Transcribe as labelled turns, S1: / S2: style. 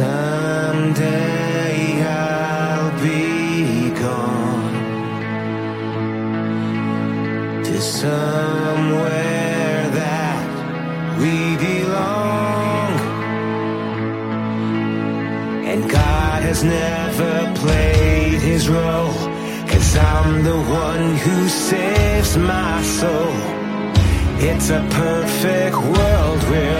S1: Someday I'll be gone to somewhere that we belong. And God has never played his role, cause I'm the one who saves my soul. It's a perfect world we're